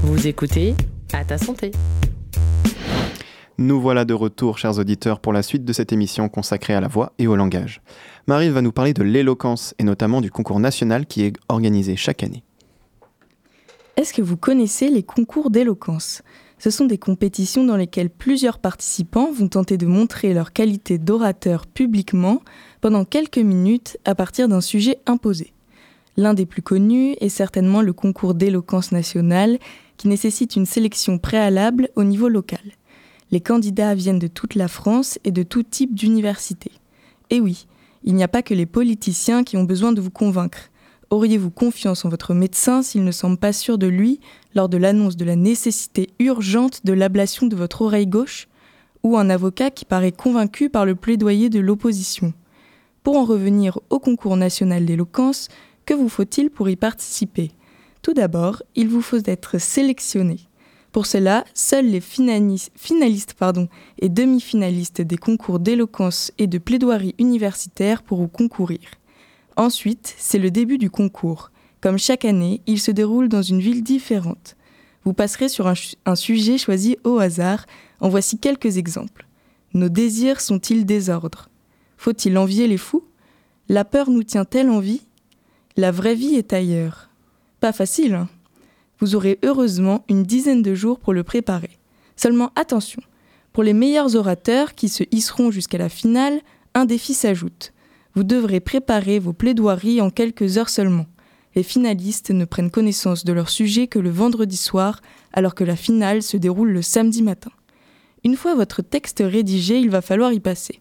Vous écoutez À ta santé. Nous voilà de retour, chers auditeurs, pour la suite de cette émission consacrée à la voix et au langage. Marie va nous parler de l'éloquence et notamment du concours national qui est organisé chaque année. Est-ce que vous connaissez les concours d'éloquence? Ce sont des compétitions dans lesquelles plusieurs participants vont tenter de montrer leur qualité d'orateur publiquement pendant quelques minutes à partir d'un sujet imposé. L'un des plus connus est certainement le concours d'éloquence nationale qui nécessite une sélection préalable au niveau local. Les candidats viennent de toute la France et de tout type d'université. Et oui, il n'y a pas que les politiciens qui ont besoin de vous convaincre. Auriez-vous confiance en votre médecin s'il ne semble pas sûr de lui lors de l'annonce de la nécessité urgente de l'ablation de votre oreille gauche Ou un avocat qui paraît convaincu par le plaidoyer de l'opposition? Pour en revenir au concours national d'éloquence, que vous faut-il pour y participer? Tout d'abord, il vous faut être sélectionné. Pour cela, seuls les finalis- finalistes et demi-finalistes des concours d'éloquence et de plaidoirie universitaire pourront concourir. Ensuite, c'est le début du concours. Comme chaque année, il se déroule dans une ville différente. Vous passerez sur un, sujet choisi au hasard. En voici quelques exemples. Nos désirs sont-ils désordre Faut-il envier les fous? La peur nous tient-elle en vie? La vraie vie est ailleurs. Pas facile, hein Vous aurez heureusement une dizaine de jours pour le préparer. Seulement attention, pour les meilleurs orateurs qui se hisseront jusqu'à la finale, un défi s'ajoute. Vous devrez préparer vos plaidoiries en quelques heures seulement. Les finalistes ne prennent connaissance de leur sujet que le vendredi soir, alors que la finale se déroule le samedi matin. Une fois votre texte rédigé, il va falloir y passer.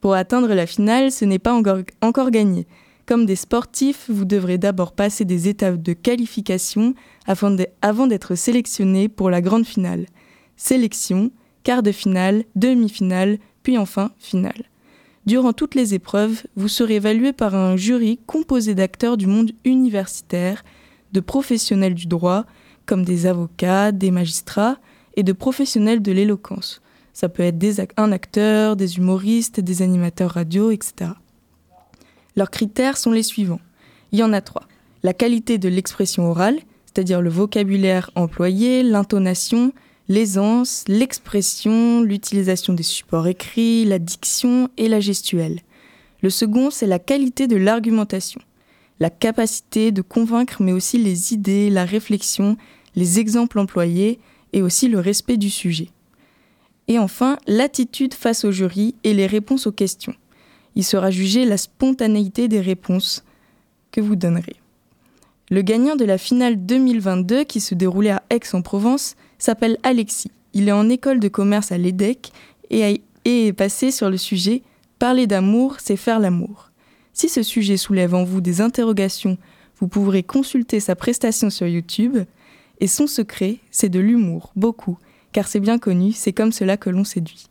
Pour atteindre la finale, ce n'est pas encore, gagné. Comme des sportifs, vous devrez d'abord passer des étapes de qualification avant d'être sélectionné pour la grande finale. Sélection, quart de finale, demi-finale, puis enfin finale. Durant toutes les épreuves, vous serez évalué par un jury composé d'acteurs du monde universitaire, de professionnels du droit, comme des avocats, des magistrats, et de professionnels de l'éloquence. Ça peut être un acteur, des humoristes, des animateurs radio, etc. Leurs critères sont les suivants. Il y en a trois. La qualité de l'expression orale, c'est-à-dire le vocabulaire employé, l'intonation, l'aisance, l'expression, l'utilisation des supports écrits, la diction et la gestuelle. Le second, c'est la qualité de l'argumentation, la capacité de convaincre, mais aussi les idées, la réflexion, les exemples employés et aussi le respect du sujet. Et enfin, l'attitude face au jury et les réponses aux questions. Il sera jugé la spontanéité des réponses que vous donnerez. Le gagnant de la finale 2022 qui se déroulait à Aix-en-Provence s'appelle Alexis. Il est en école de commerce à l'EDEC et, a- est passé sur le sujet Parler d'amour, c'est faire l'amour. Si ce sujet soulève en vous des interrogations, vous pourrez consulter sa prestation sur YouTube. Et son secret, c'est de l'humour, beaucoup, car c'est bien connu, c'est comme cela que l'on séduit.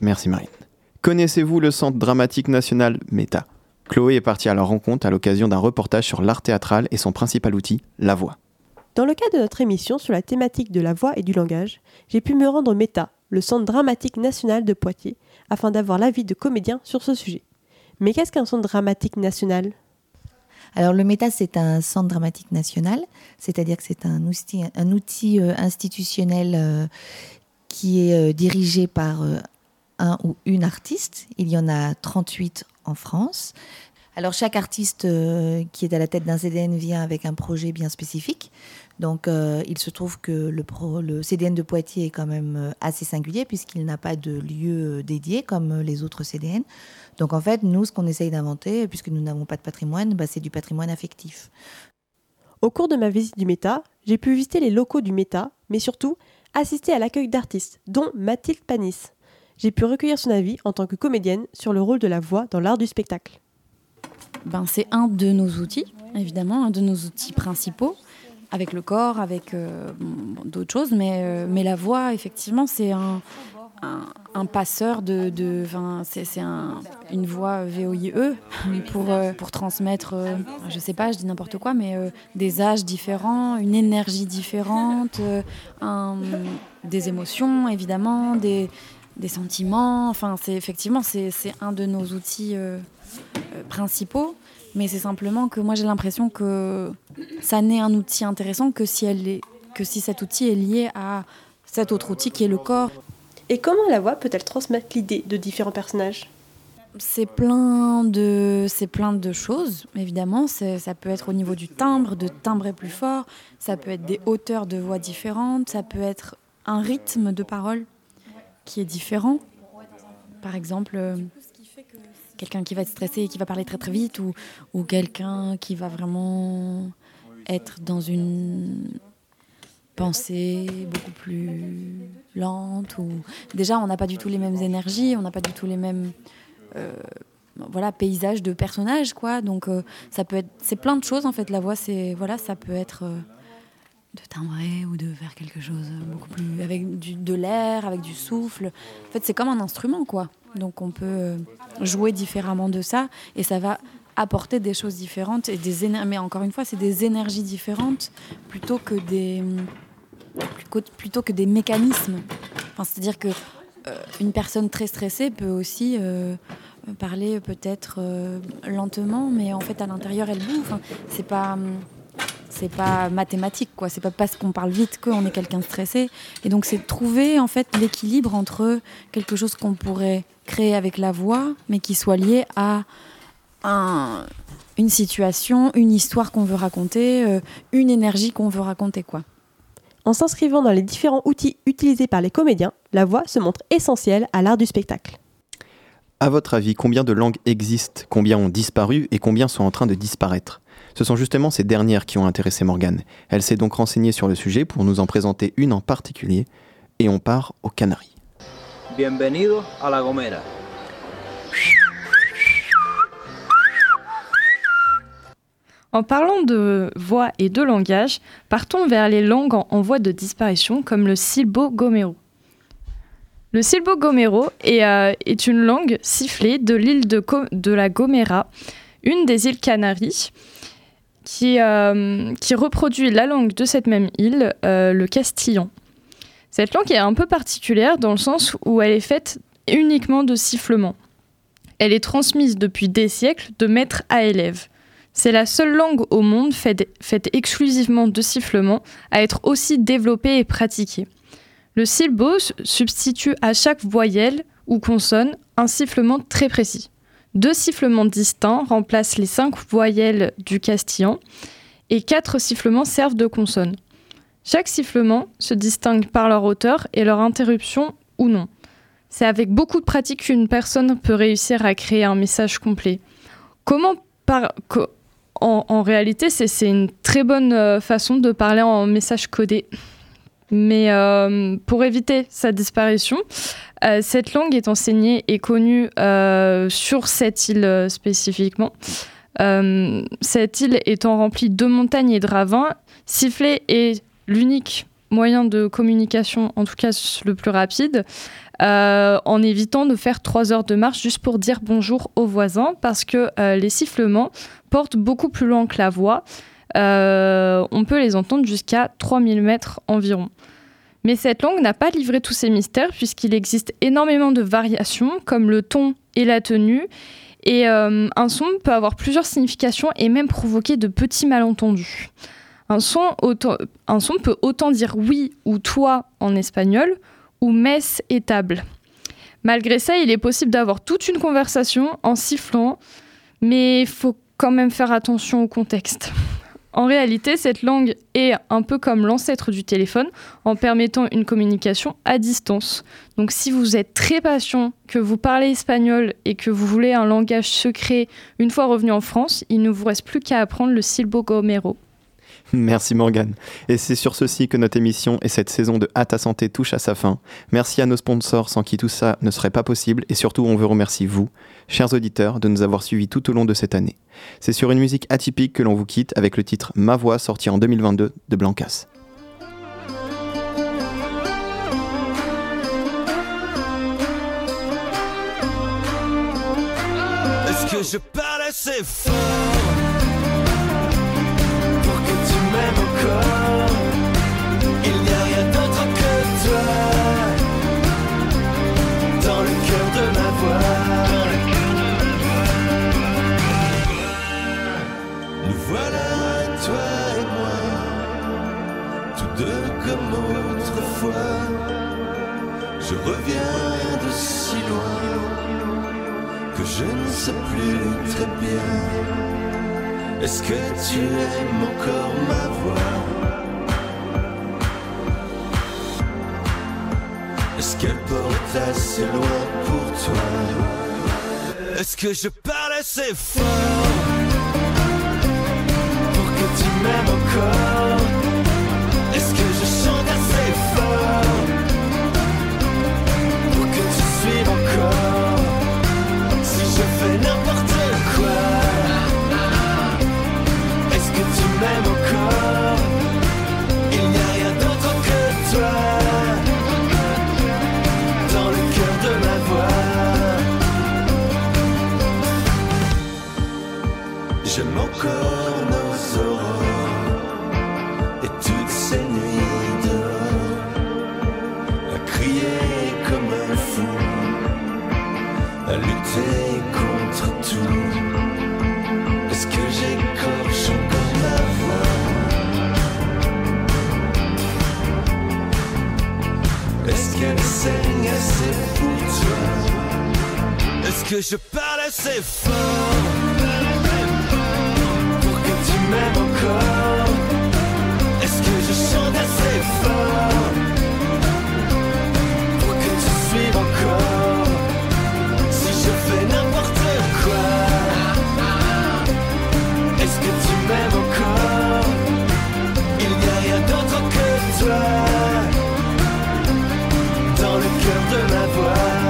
Merci Marine. Connaissez-vous le Centre dramatique national META Chloé est partie à leur rencontre à l'occasion d'un reportage sur l'art théâtral et son principal outil, la voix. Dans le cadre de notre émission sur la thématique de la voix et du langage, j'ai pu me rendre au META, le Centre dramatique national de Poitiers, afin d'avoir l'avis de comédiens sur ce sujet. Mais qu'est-ce qu'un centre dramatique national? Alors le META, c'est un centre dramatique national, c'est-à-dire que c'est un outil, euh, institutionnel euh, qui est euh, dirigé par un ou une artiste. Il y en a 38 en France. Alors chaque artiste euh, qui est à la tête d'un CDN vient avec un projet bien spécifique. Donc euh, il se trouve que le, CDN de Poitiers est quand même euh, assez singulier puisqu'il n'a pas de lieu dédié comme les autres CDN. Donc en fait, nous, ce qu'on essaye d'inventer, puisque nous n'avons pas de patrimoine, bah, c'est du patrimoine affectif. Au cours de ma visite du Méta, j'ai pu visiter les locaux du Méta, mais surtout assister à l'accueil d'artistes, dont Mathilde Panis. J'ai pu recueillir son avis en tant que comédienne sur le rôle de la voix dans l'art du spectacle. Ben, c'est un de nos outils, évidemment, un de nos outils principaux, avec le corps, avec euh, d'autres choses, mais, euh, mais la voix, effectivement, c'est un, un, passeur de... de c'est un, une voix VOIE pour, euh, pour transmettre, euh, je sais pas, je dis n'importe quoi, mais des âges différents, une énergie différente, un- des émotions, évidemment, des, des sentiments. Enfin, c'est effectivement, c'est un de nos outils principaux. Mais c'est simplement que moi j'ai l'impression que ça n'est un outil intéressant que si, elle est, que si cet outil est lié à cet autre outil qui est le corps. Et comment la voix peut-elle transmettre l'idée de différents personnages? C'est plein de, c'est plein de choses, évidemment. Ça peut être au niveau du timbre, de timbrer plus fort. Ça peut être des hauteurs de voix différentes. Ça peut être un rythme de parole qui est différent. Par exemple, euh, quelqu'un qui va être stressé et qui va parler très très vite, ou, ou quelqu'un qui va vraiment être dans une pensée beaucoup plus lente. Ou... Déjà, on n'a pas du tout les mêmes énergies, on n'a pas du tout les mêmes euh, voilà, paysages de personnages, quoi. Donc, euh, ça peut être, c'est plein de choses en fait. La voix, c'est voilà, ça peut être euh, de timbrer ou de faire quelque chose beaucoup plus avec du, de l'air, avec du souffle. En fait, c'est comme un instrument, quoi. Donc, on peut euh, jouer différemment de ça, et ça va apporter des choses différentes et des mais encore une fois, c'est des énergies différentes plutôt que des plutôt- que des mécanismes. Enfin, c'est-à-dire que euh, une personne très stressée peut aussi euh, parler peut-être lentement, mais en fait à l'intérieur elle. Enfin, c'est pas hum, c'est pas mathématique quoi. C'est pas parce qu'on parle vite qu'on est quelqu'un de stressé. Et donc c'est de trouver en fait l'équilibre entre quelque chose qu'on pourrait créer avec la voix, mais qui soit lié à un- une situation, une histoire qu'on veut raconter, euh, une énergie qu'on veut raconter quoi. En s'inscrivant dans les différents outils utilisés par les comédiens, la voix se montre essentielle à l'art du spectacle. À votre avis, combien de langues existent, combien ont disparu et combien sont en train de disparaître? Ce sont justement ces dernières qui ont intéressé Morgane. Elle s'est donc renseignée sur le sujet pour nous en présenter une en particulier et on part aux Canaries. Bienvenido a La Gomera. En parlant de voix et de langage, partons vers les langues en, en voie de disparition comme le silbo-gomero. Le silbo-gomero est, euh, est une langue sifflée de l'île de, de la Gomera, une des îles Canaries, qui, euh, qui reproduit la langue de cette même île, euh, le castillan. Cette langue est un peu particulière dans le sens où elle est faite uniquement de sifflements. Elle est transmise depuis des siècles de maître à élève. C'est la seule langue au monde faite, exclusivement de sifflements à être aussi développée et pratiquée. Le silbo s- substitue à chaque voyelle ou consonne un sifflement très précis. Deux sifflements distincts remplacent les cinq voyelles du castillan et quatre sifflements servent de consonne. Chaque sifflement se distingue par leur hauteur et leur interruption ou non. C'est avec beaucoup de pratique qu'une personne peut réussir à créer un message complet. Comment par... en, réalité, c'est c'est une très bonne euh, façon de parler en message codé? Mais euh, pour éviter sa disparition, euh, cette langue est enseignée et connue euh, sur cette île spécifiquement. Cette île étant remplie de montagnes et de ravins, siffler est l'unique moyen de communication, en tout cas le plus rapide, en évitant de faire trois heures de marche juste pour dire bonjour aux voisins, parce que les sifflements portent beaucoup plus loin que la voix. Euh, on peut les entendre jusqu'à 3000 mètres environ. Mais cette langue n'a pas livré tous ses mystères, puisqu'il existe énormément de variations, comme le ton et la tenue. Et euh, un son peut avoir plusieurs significations et même provoquer de petits malentendus. Un son, peut autant dire oui ou toi en espagnol, ou messe et table. Malgré ça, il est possible d'avoir toute une conversation en sifflant, Mais il faut quand même faire attention au contexte. En réalité, cette langue est un peu comme l'ancêtre du téléphone en permettant une communication à distance. Donc si vous êtes très patient, que vous parlez espagnol et que vous voulez un langage secret une fois revenu en France, il ne vous reste plus qu'à apprendre le silbo gomero. Merci Morgane. Et c'est sur ceci que notre émission et cette saison de À santé touche à sa fin. Merci à nos sponsors sans qui tout ça ne serait pas possible et surtout on veut remercier vous, chers auditeurs, de nous avoir suivis tout au long de cette année. C'est sur une musique atypique que l'on vous quitte avec le titre Ma voix sorti en 2022 de Blancas. Est-ce que je parle assez fort? De ma voix. Nous voilà, toi et moi, tous deux comme autrefois. Je reviens de si loin que je ne sais plus très bien. Est-ce que tu aimes encore ma voix? Est-ce qu'elle porte assez loin pour toi. Est-ce que je parle assez fort pour que tu m'aimes encore? Que je parle assez fort pour que tu m'aimes encore. Est-ce que je chante assez fort pour que tu suives encore? Si je fais n'importe quoi, est-ce que tu m'aimes encore? Il n'y a rien d'autre que toi dans le cœur de ma voix.